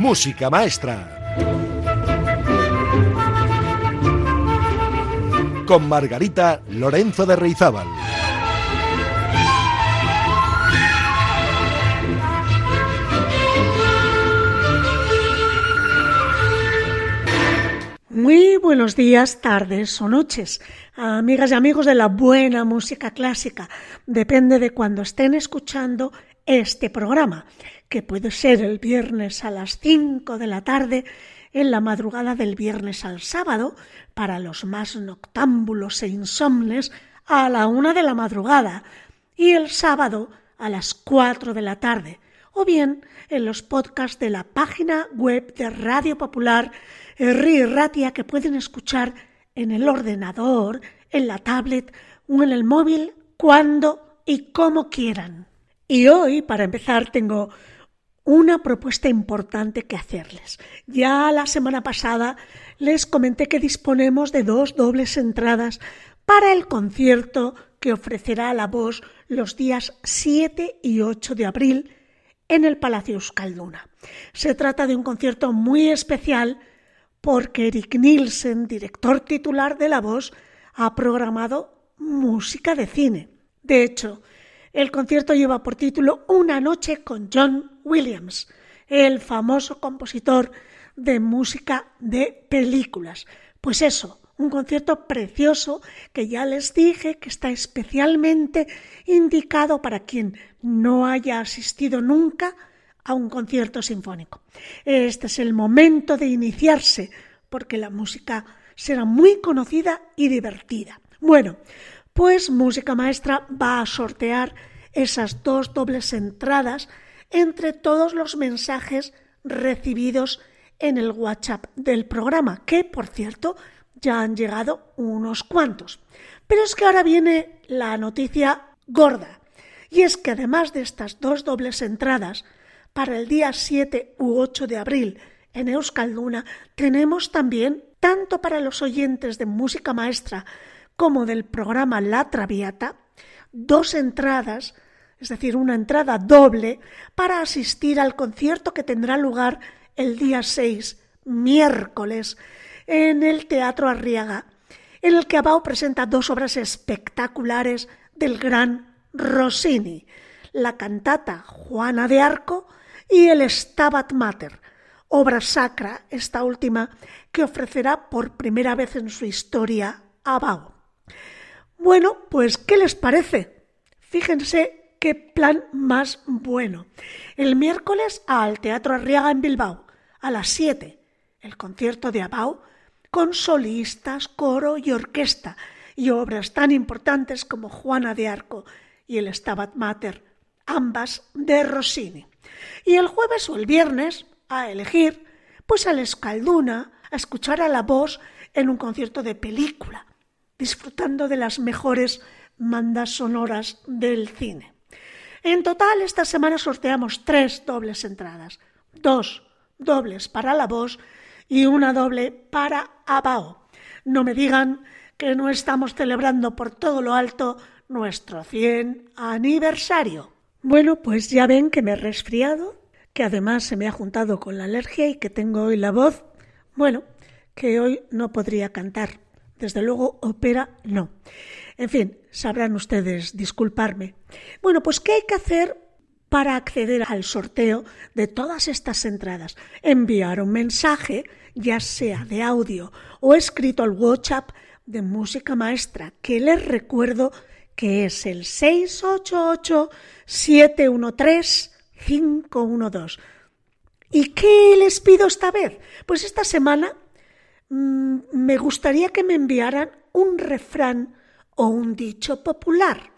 Música Maestra. Con Margarita Lorenzo de Reizábal. Muy buenos días, tardes o noches, amigas y amigos de la buena música clásica. Depende de cuando estén escuchando este programa, que puede ser el viernes a las 5 de la tarde, en la madrugada del viernes al sábado, para los más noctámbulos e insomnes, a la una de la madrugada, y el sábado a las 4 de la tarde, o bien en los podcasts de la página web de Radio Popular Ri Ratia que pueden escuchar en el ordenador, en la tablet o en el móvil cuando y como quieran. Y hoy, para empezar, tengo una propuesta importante que hacerles. Ya la semana pasada les comenté que disponemos de dos dobles entradas para el concierto que ofrecerá la voz los días 7 y 8 de abril en el Palacio Euskalduna. Se trata de un concierto muy especial porque Eric Nielsen, director titular de La Voz, ha programado música de cine. De hecho, el concierto lleva por título Una noche con John Williams, el famoso compositor de música de películas. Pues eso, un concierto precioso que ya les dije que está especialmente indicado para quien no haya asistido nunca a un concierto sinfónico. Este es el momento de iniciarse porque la música será muy conocida y divertida. Bueno, pues Música Maestra va a sortear esas dos dobles entradas entre todos los mensajes recibidos en el WhatsApp del programa, que por cierto ya han llegado unos cuantos. Pero es que ahora viene la noticia gorda, y es que además de estas dos dobles entradas, para el día 7 u 8 de abril en Euskalduna tenemos también, tanto para los oyentes de música maestra como del programa La Traviata, dos entradas, es decir, una entrada doble, para asistir al concierto que tendrá lugar el día 6, miércoles, en el Teatro Arriaga, en el que Abao presenta dos obras espectaculares del gran Rossini, la cantata Juana de Arco y el Stabat Mater, obra sacra, esta última, que ofrecerá por primera vez en su historia Abao. Bueno, pues, ¿qué les parece? Fíjense qué plan más bueno. El miércoles al Teatro Arriaga en Bilbao, a las 7, el concierto de Abao, con solistas, coro y orquesta, y obras tan importantes como Juana de Arco y el Stabat Mater, ambas de Rossini. Y el jueves o el viernes, a elegir, pues al Escalduna, a escuchar a la voz en un concierto de película, disfrutando de las mejores mandas sonoras del cine. En total, esta semana sorteamos tres dobles entradas, dos dobles para la voz y una doble para Abao. No me digan que no estamos celebrando por todo lo alto nuestro 100 aniversario. Bueno, pues ya ven que me he resfriado, que además se me ha juntado con la alergia y que tengo hoy la voz, bueno, que hoy no podría cantar. Desde luego, ópera no. En fin, sabrán ustedes disculparme. Bueno, pues ¿qué hay que hacer para acceder al sorteo de todas estas entradas? Enviar un mensaje, ya sea de audio o escrito al WhatsApp de música maestra, que les recuerdo que es el 688-713-512. ¿Y qué les pido esta vez? Pues esta semana me gustaría que me enviaran un refrán o un dicho popular,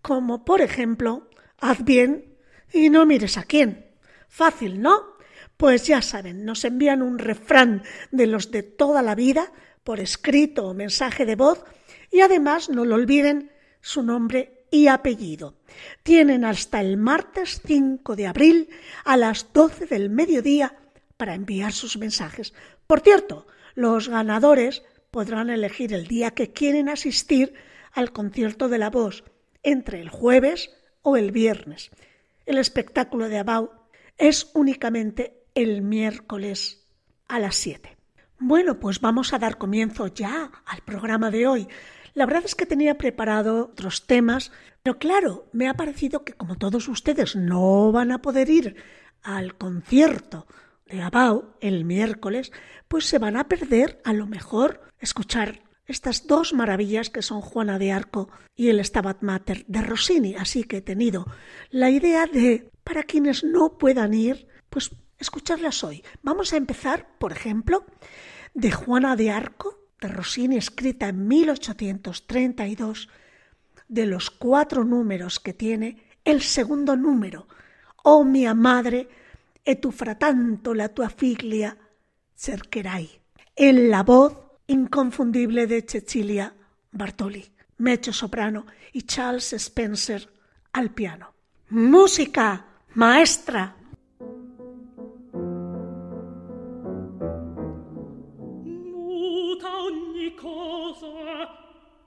como por ejemplo, haz bien y no mires a quién. Fácil, ¿no? Pues ya saben, nos envían un refrán de los de toda la vida por escrito o mensaje de voz y además no lo olviden su nombre y apellido. Tienen hasta el martes 5 de abril a las 12 del mediodía para enviar sus mensajes. Por cierto, los ganadores podrán elegir el día que quieren asistir al concierto de la voz, entre el jueves o el viernes. El espectáculo de Abau es únicamente el miércoles a las 7. Bueno, pues vamos a dar comienzo ya al programa de hoy. La verdad es que tenía preparado otros temas, pero claro, me ha parecido que como todos ustedes no van a poder ir al concierto de Abau el miércoles, pues se van a perder a lo mejor escuchar estas dos maravillas que son Juana de Arco y el Stabat Mater de Rossini. Así que he tenido la idea de, para quienes no puedan ir, pues escucharlas hoy. Vamos a empezar, por ejemplo, de Juana de Arco de Rossini, escrita en 1832, de los cuatro números que tiene, el segundo número, Oh mia madre, e tu fratanto la tua figlia cercherai, en la voz inconfundible de Cecilia Bartoli, Mecho soprano y Charles Spencer al piano. Música, maestra.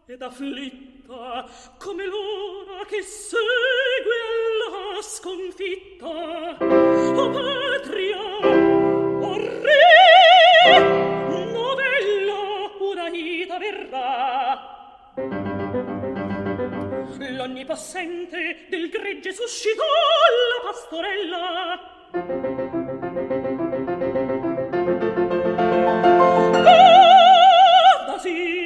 ed afflitta come l'ora che segue alla sconfitta. O patria o re novella una ita verrà. L'onnipossente del gregge suscitò la pastorella. Oh, da sì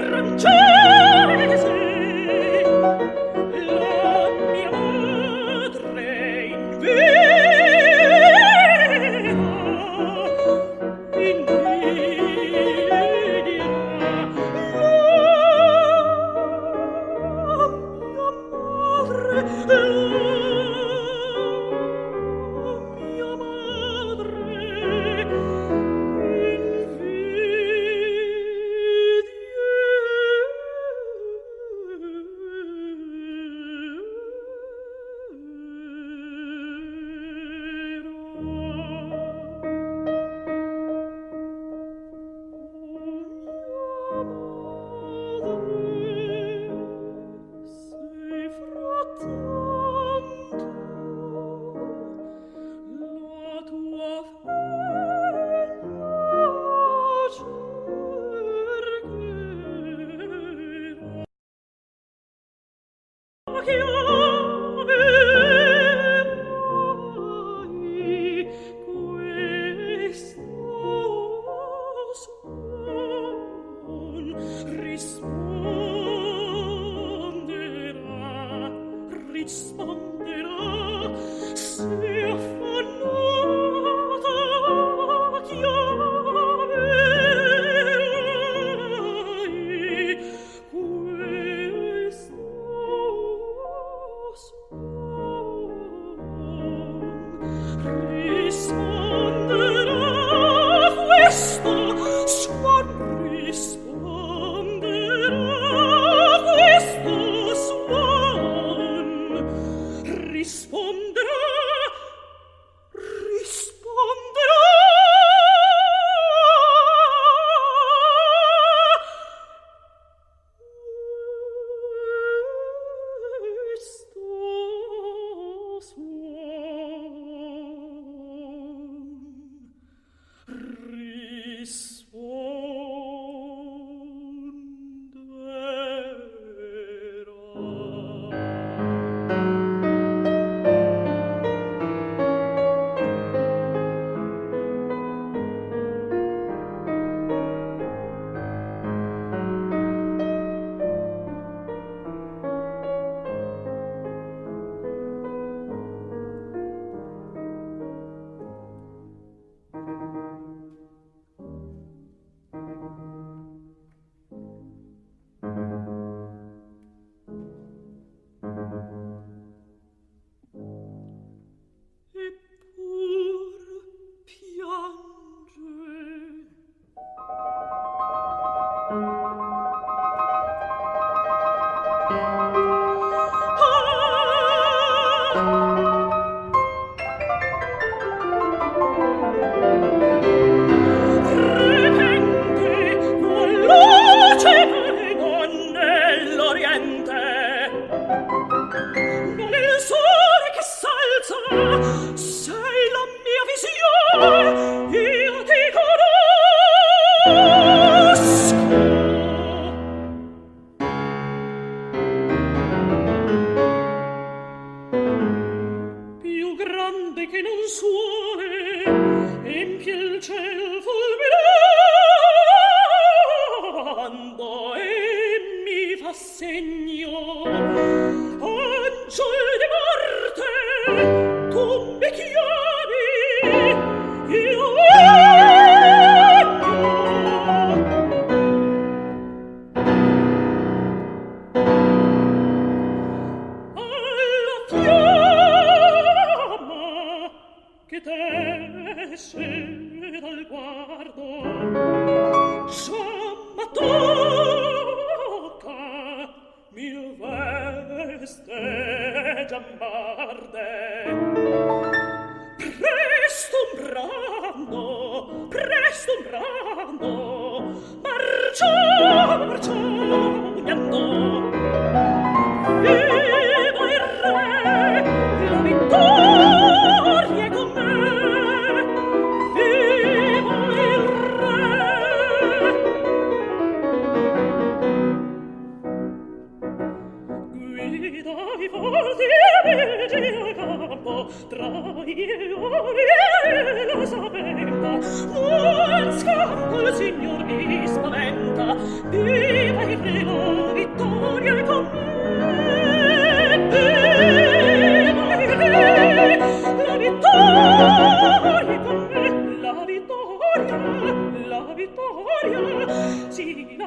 different days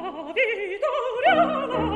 la vittoria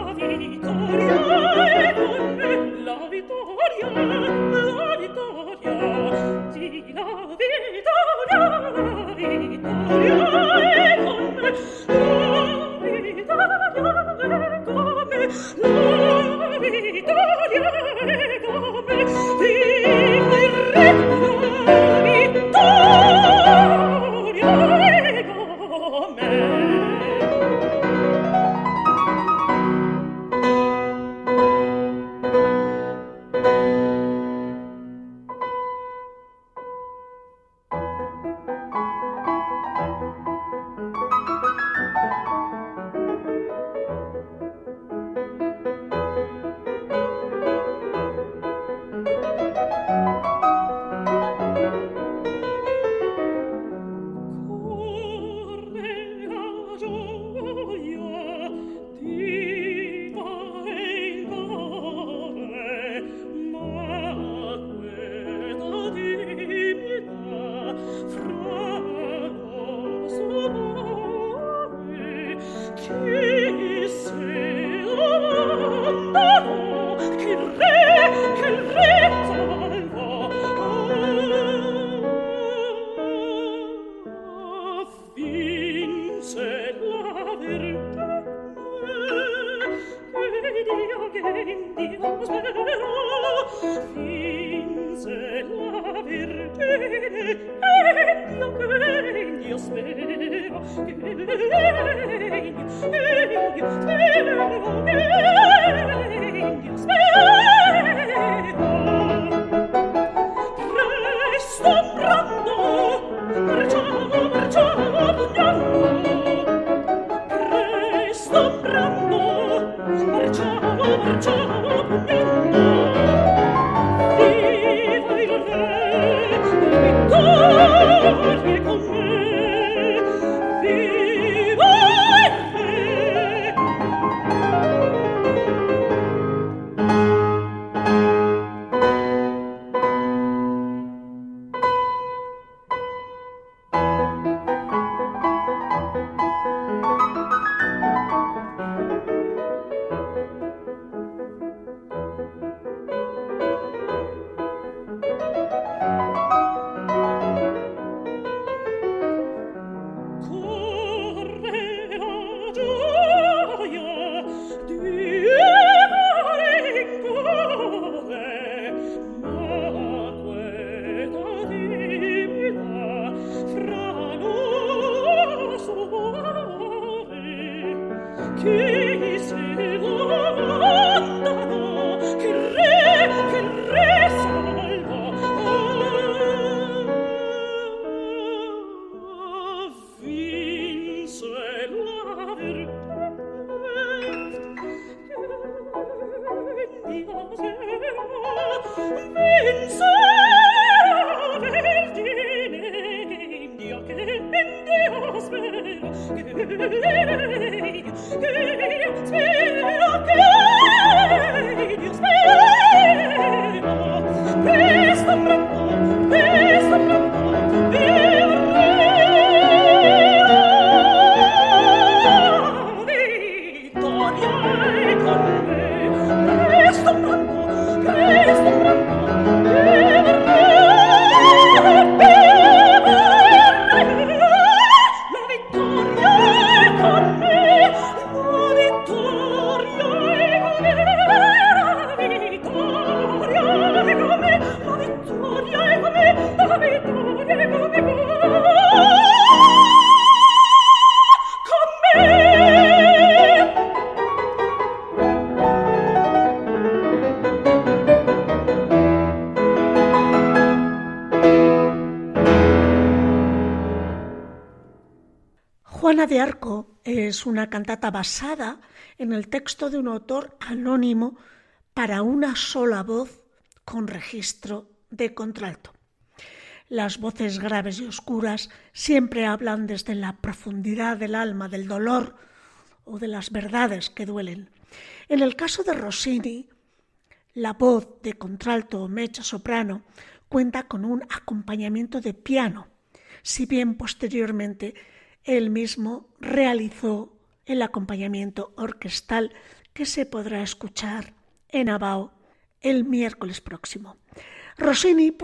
Spelen, spelen, spelen, una cantata basada en el texto de un autor anónimo para una sola voz con registro de contralto. Las voces graves y oscuras siempre hablan desde la profundidad del alma, del dolor o de las verdades que duelen. En el caso de Rossini, la voz de contralto o mecha soprano cuenta con un acompañamiento de piano, si bien posteriormente él mismo realizó el acompañamiento orquestal que se podrá escuchar en Abao el miércoles próximo. Rossini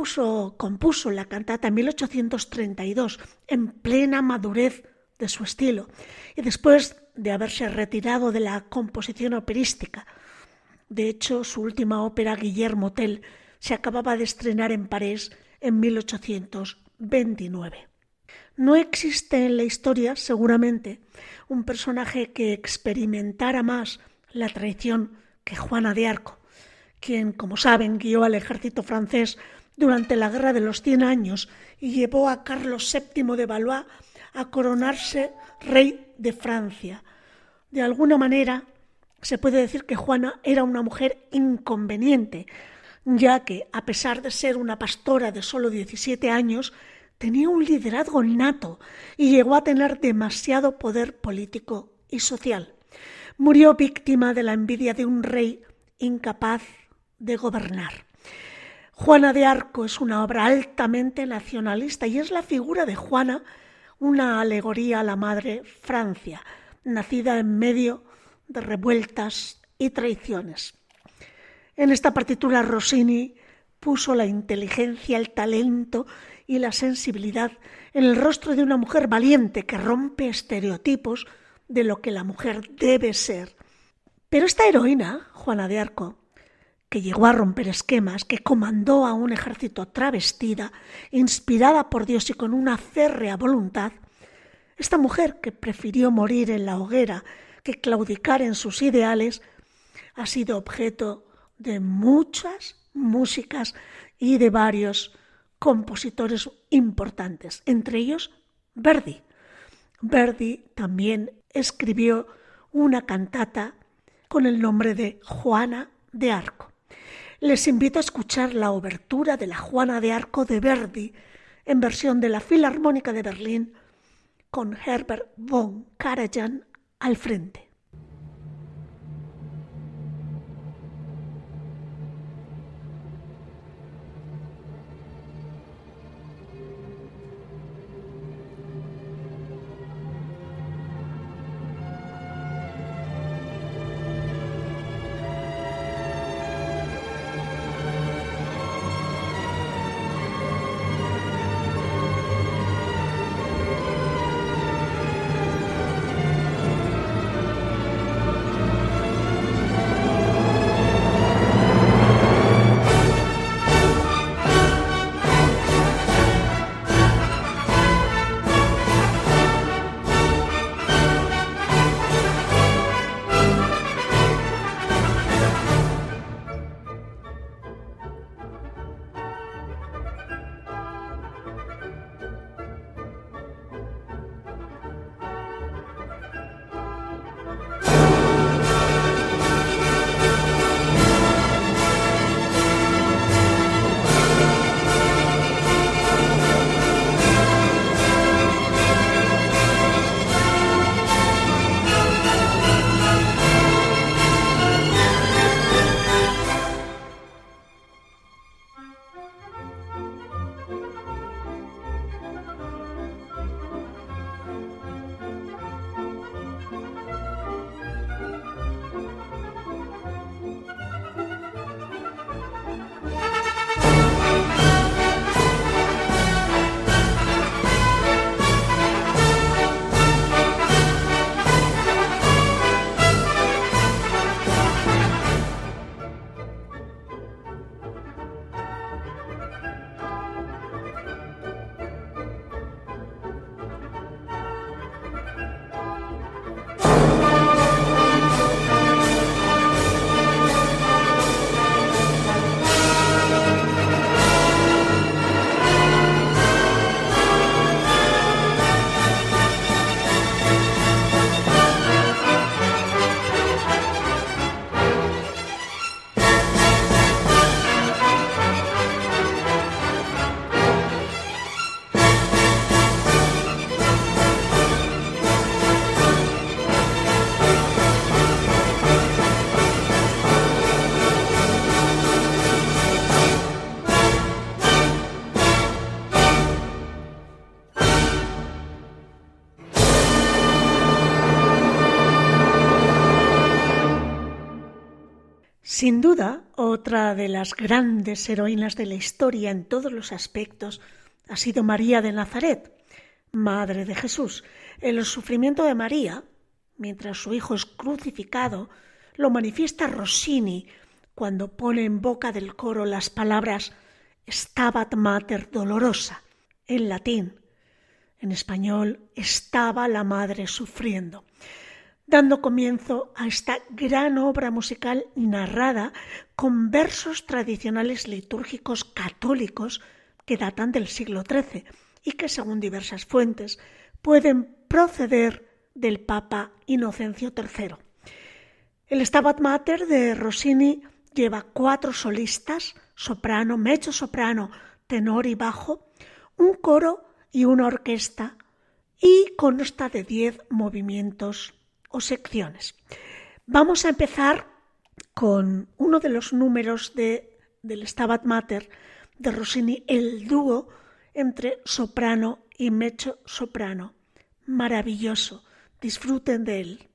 compuso la cantata en 1832 en plena madurez de su estilo y después de haberse retirado de la composición operística. De hecho, su última ópera, Guillermo Tell, se acababa de estrenar en París en 1829. No existe en la historia, seguramente, un personaje que experimentara más la traición que Juana de Arco, quien, como saben, guió al ejército francés durante la Guerra de los Cien Años y llevó a Carlos VII de Valois a coronarse rey de Francia. De alguna manera, se puede decir que Juana era una mujer inconveniente, ya que, a pesar de ser una pastora de solo 17 años, tenía un liderazgo nato y llegó a tener demasiado poder político y social. Murió víctima de la envidia de un rey incapaz de gobernar. Juana de Arco es una obra altamente nacionalista y es la figura de Juana una alegoría a la madre Francia, nacida en medio de revueltas y traiciones. En esta partitura Rossini puso la inteligencia, el talento y la sensibilidad en el rostro de una mujer valiente que rompe estereotipos de lo que la mujer debe ser. Pero esta heroína, Juana de Arco, que llegó a romper esquemas, que comandó a un ejército travestida, inspirada por Dios y con una férrea voluntad, esta mujer que prefirió morir en la hoguera que claudicar en sus ideales, ha sido objeto de muchas músicas y de varios compositores importantes, entre ellos Verdi. Verdi también escribió una cantata con el nombre de Juana de Arco. Les invito a escuchar la obertura de la Juana de Arco de Verdi en versión de la Filarmónica de Berlín con Herbert von Karajan al frente. Sin duda, otra de las grandes heroínas de la historia en todos los aspectos ha sido María de Nazaret, Madre de Jesús. El sufrimiento de María, mientras su hijo es crucificado, lo manifiesta Rossini cuando pone en boca del coro las palabras Stabat Mater Dolorosa, en latín. En español, estaba la madre sufriendo dando comienzo a esta gran obra musical narrada con versos tradicionales litúrgicos católicos que datan del siglo XIII y que, según diversas fuentes, pueden proceder del Papa Inocencio III. El Stabat Mater de Rossini lleva cuatro solistas, soprano, mezzo soprano, tenor y bajo, un coro y una orquesta, y consta de diez movimientos o secciones. Vamos a empezar con uno de los números de, del Stabat Mater de Rossini, el dúo entre soprano y mezzo soprano. Maravilloso. Disfruten de él.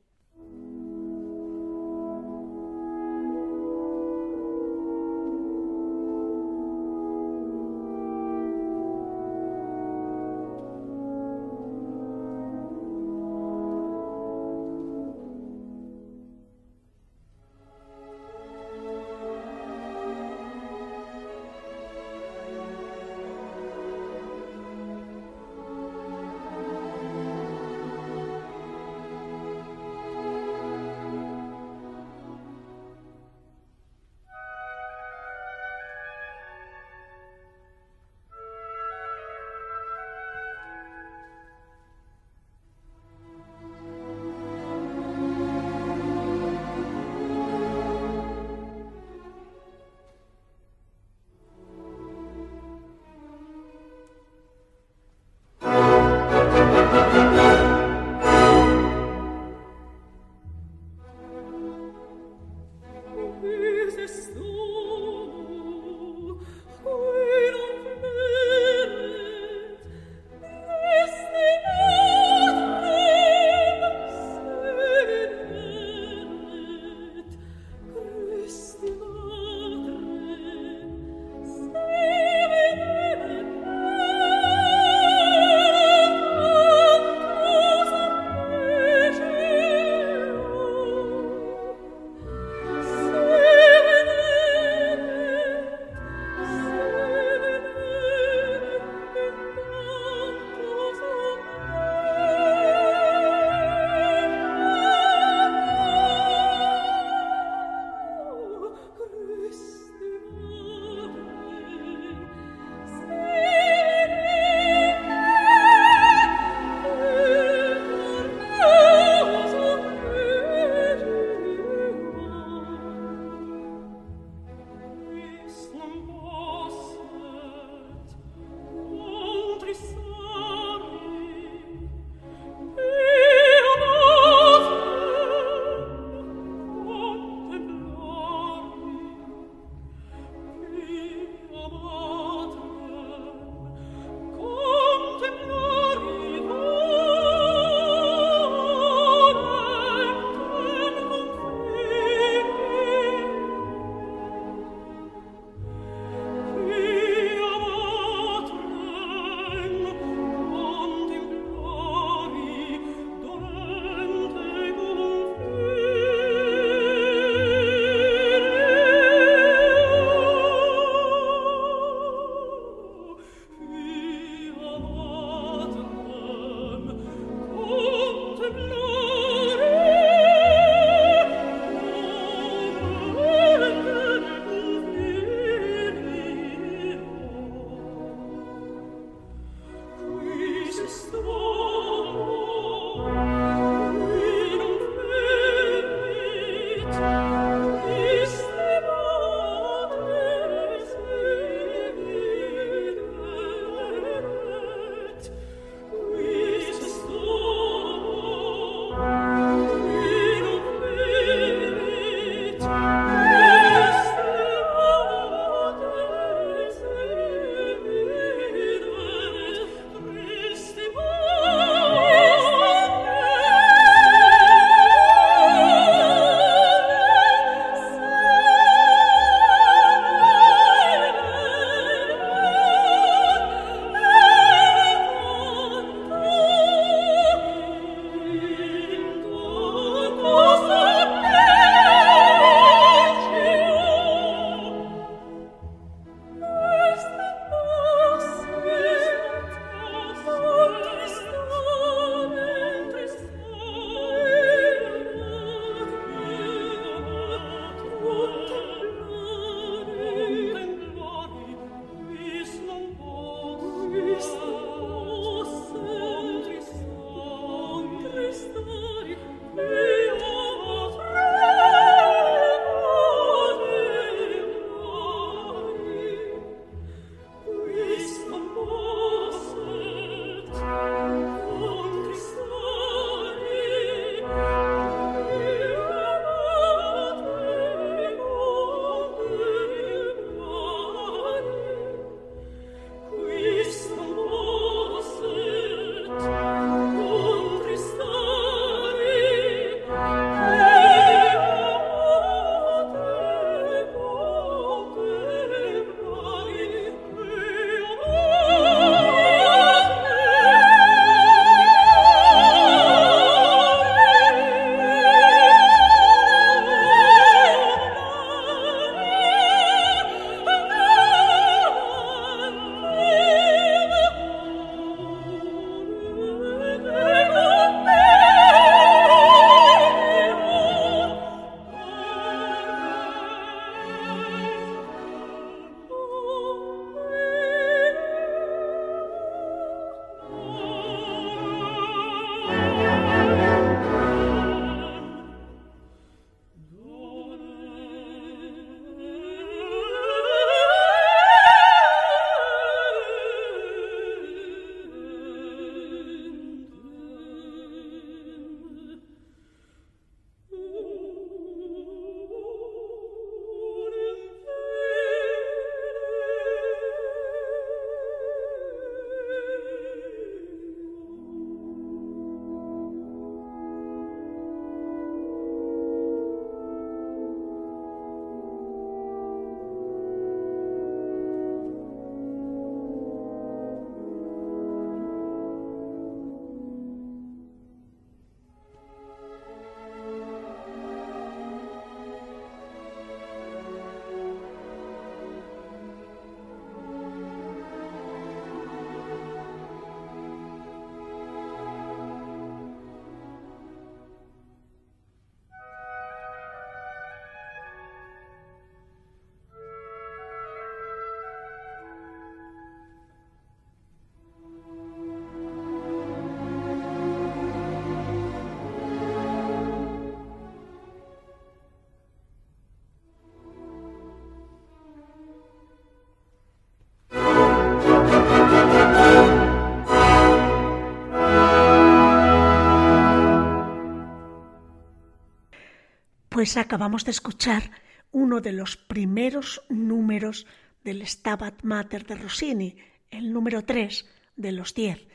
Pues acabamos de escuchar uno de los primeros números del Stabat Mater de Rossini, el número 3 de los 10.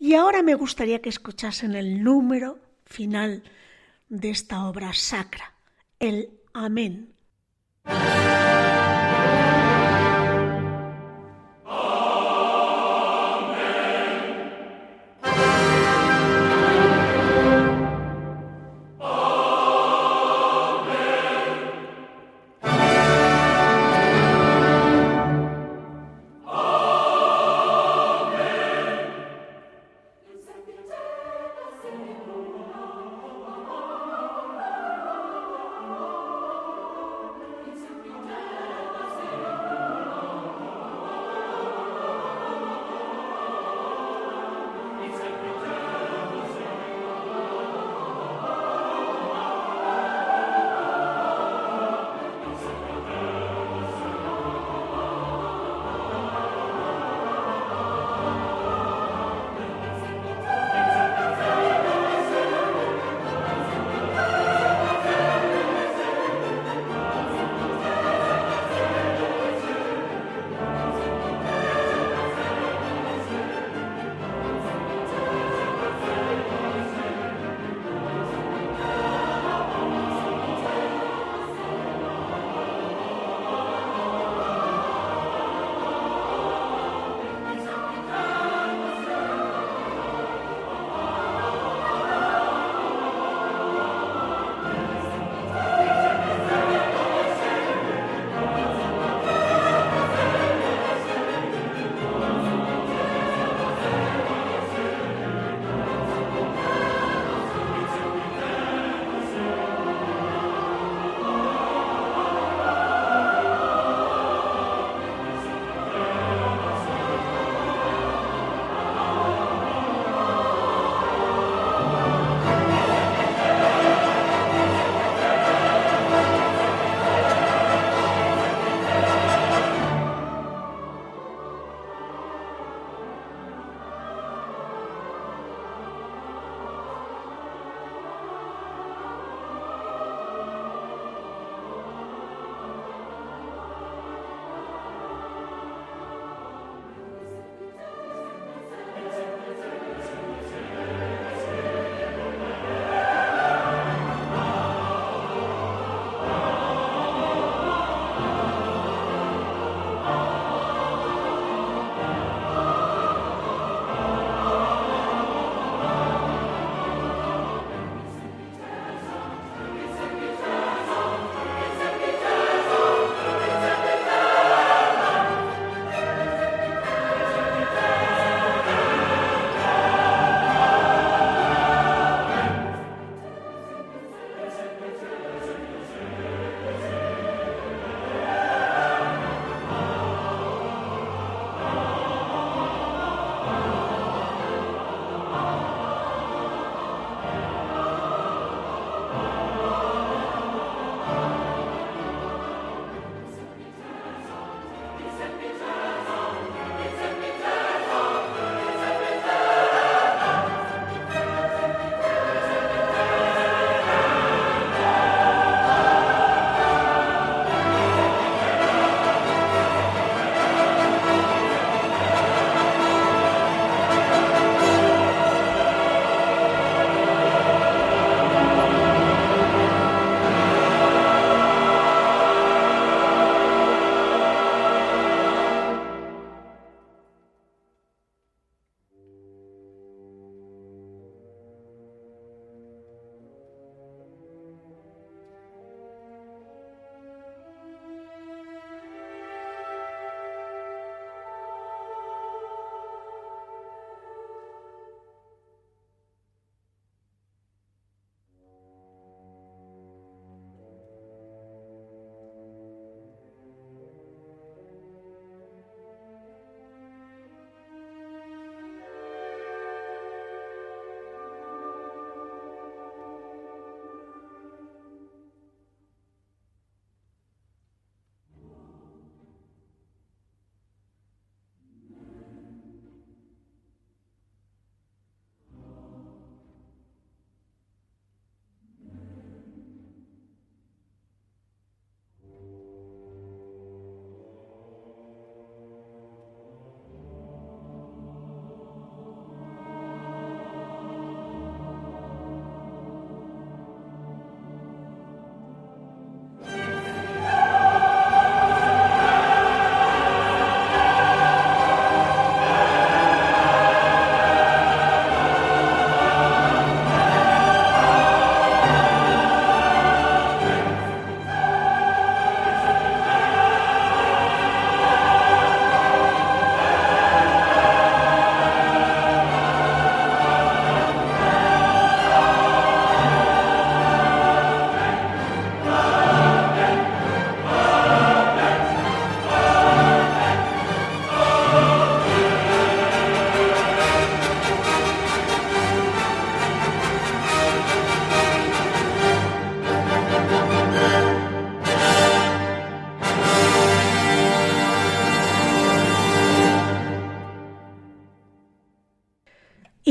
Y ahora me gustaría que escuchasen el número final de esta obra sacra, el Amén.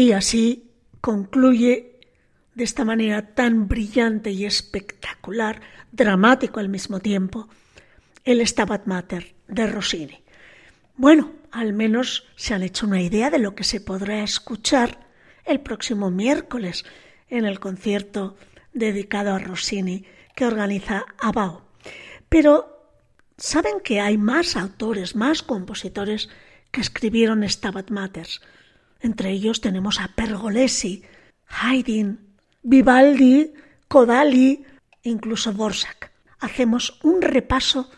Y así concluye de esta manera tan brillante y espectacular, dramático al mismo tiempo, el Stabat Mater de Rossini. Bueno, al menos se han hecho una idea de lo que se podrá escuchar el próximo miércoles en el concierto dedicado a Rossini que organiza Abao. Pero saben que hay más autores, más compositores que escribieron Stabat Mater. Entre ellos tenemos a Pergolesi, Haydn, Vivaldi, Kodali, incluso Borsak. Hacemos un repaso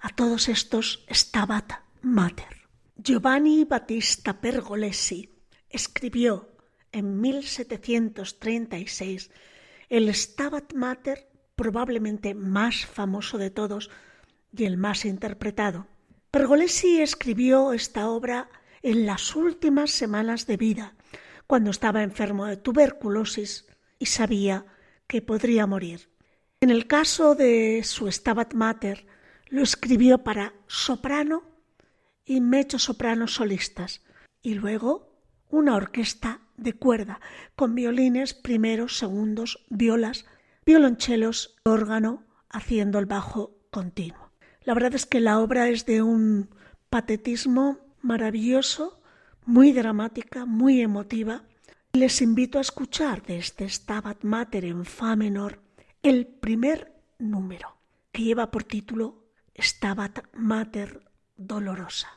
a todos estos Stabat Mater. Giovanni Battista Pergolesi escribió en 1736 el Stabat Mater probablemente más famoso de todos y el más interpretado. Pergolesi escribió esta obra en las últimas semanas de vida, cuando estaba enfermo de tuberculosis y sabía que podría morir. En el caso de su Stabat Mater, lo escribió para soprano y mecho soprano solistas, y luego una orquesta de cuerda con violines primeros, segundos, violas, violonchelos, órgano, haciendo el bajo continuo. La verdad es que la obra es de un patetismo maravilloso, muy dramática, muy emotiva. Les invito a escuchar de este Stabat Mater en Fa menor el primer número, que lleva por título Stabat Mater Dolorosa.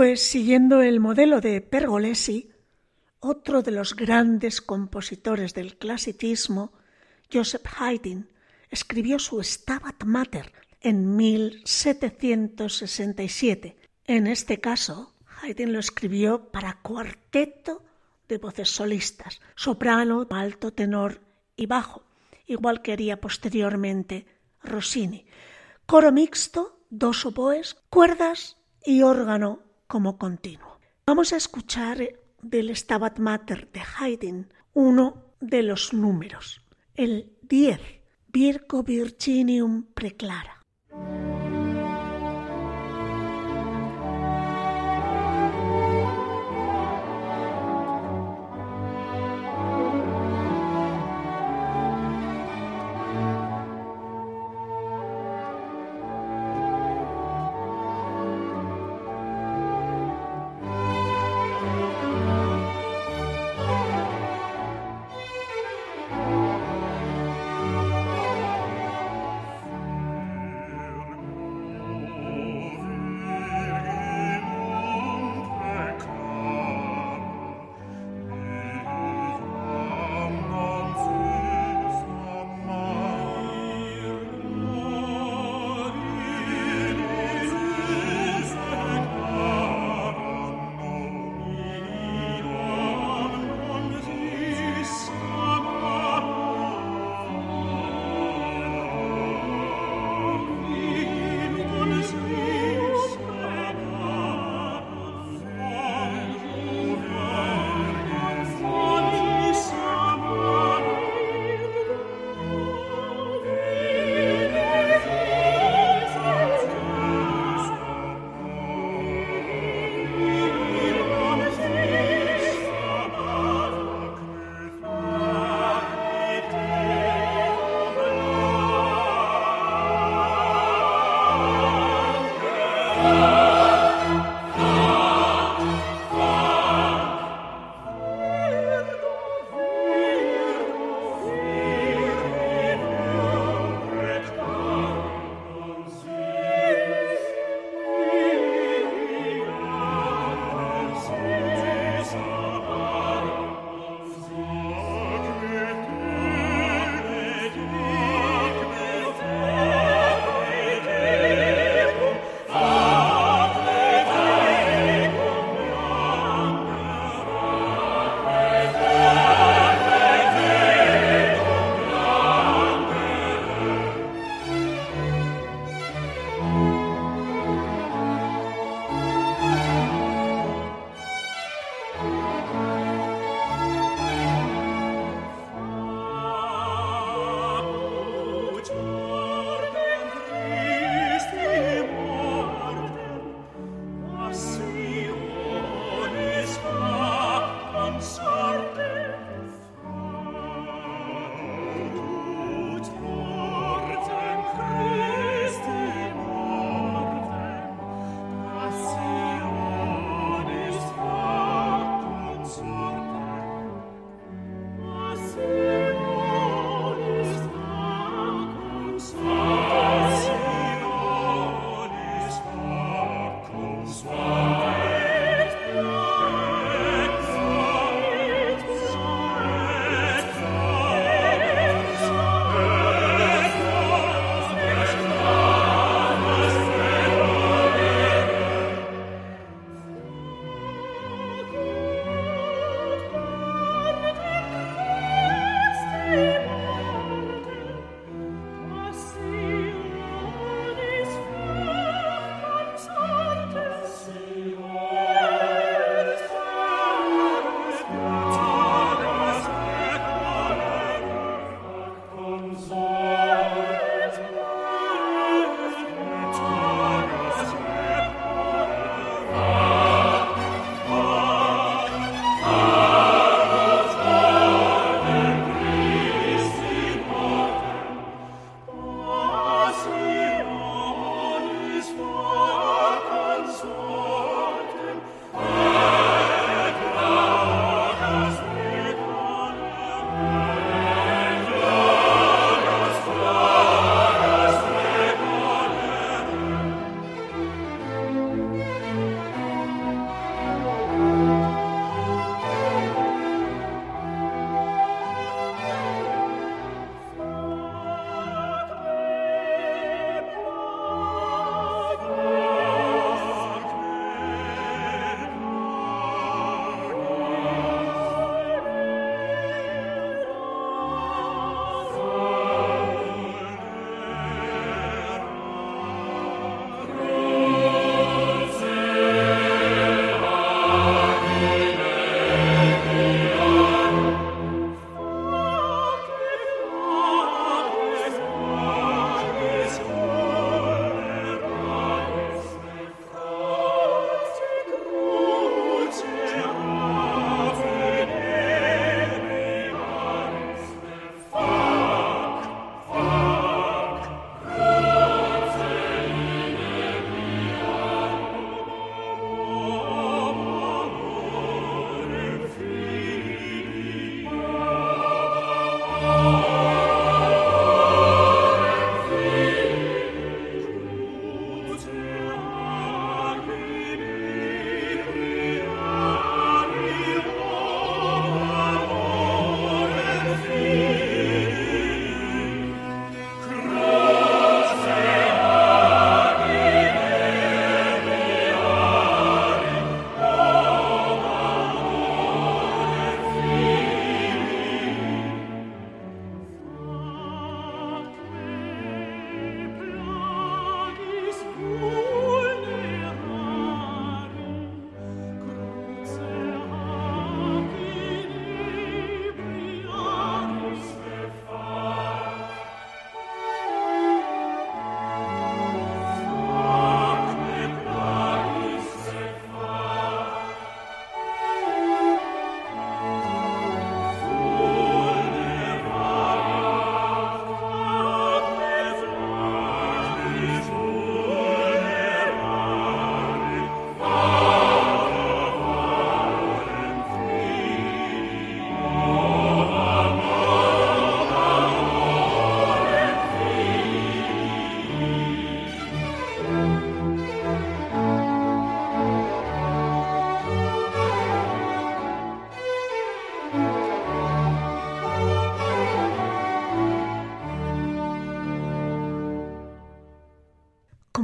Pues siguiendo el modelo de Pergolesi, otro de los grandes compositores del clasicismo, Joseph Haydn, escribió su Stabat Mater en 1767. En este caso, Haydn lo escribió para cuarteto de voces solistas, soprano, alto, tenor y bajo, igual que haría posteriormente Rossini. Coro mixto, dos oboes, cuerdas y órgano como continuo. Vamos a escuchar del Stabat Mater de Haydn uno de los números, el 10, Virgo Virginium Preclara.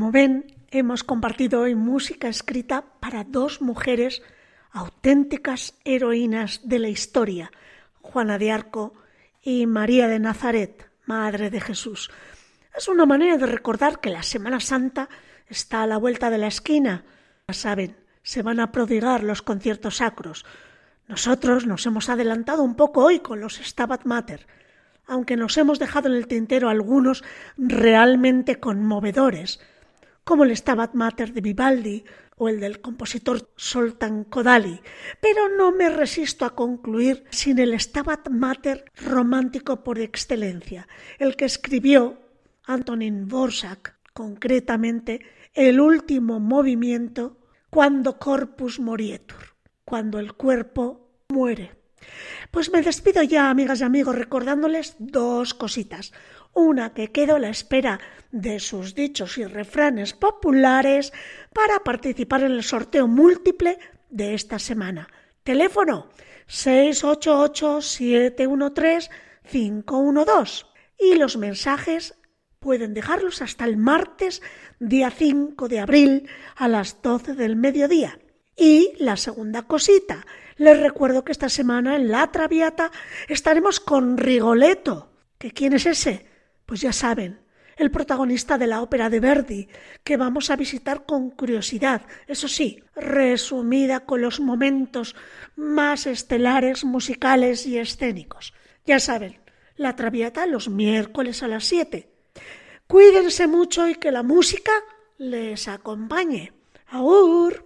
Como ven, hemos compartido hoy música escrita para dos mujeres auténticas heroínas de la historia, Juana de Arco y María de Nazaret, Madre de Jesús. Es una manera de recordar que la Semana Santa está a la vuelta de la esquina. Ya saben, se van a prodigar los conciertos sacros. Nosotros nos hemos adelantado un poco hoy con los Stabat Mater, aunque nos hemos dejado en el tintero algunos realmente conmovedores, como el Stabat Mater de Vivaldi o el del compositor Soltan Kodali, pero no me resisto a concluir sin el Stabat Mater romántico por excelencia, el que escribió Antonin Borsak, concretamente el último movimiento cuando corpus morietur, cuando el cuerpo muere. Pues me despido ya, amigas y amigos, recordándoles dos cositas. Una que quedo a la espera de sus dichos y refranes populares para participar en el sorteo múltiple de esta semana. Teléfono 688-713-512 y los mensajes pueden dejarlos hasta el martes día 5 de abril a las 12 del mediodía. Y la segunda cosita, les recuerdo que esta semana en La Traviata estaremos con Rigoletto. ¿Que quién es ese? Pues ya saben, el protagonista de la ópera de Verdi, que vamos a visitar con curiosidad, eso sí, resumida con los momentos más estelares musicales y escénicos. Ya saben, la Traviata los miércoles a las 7. Cuídense mucho y que la música les acompañe. ¡Aur!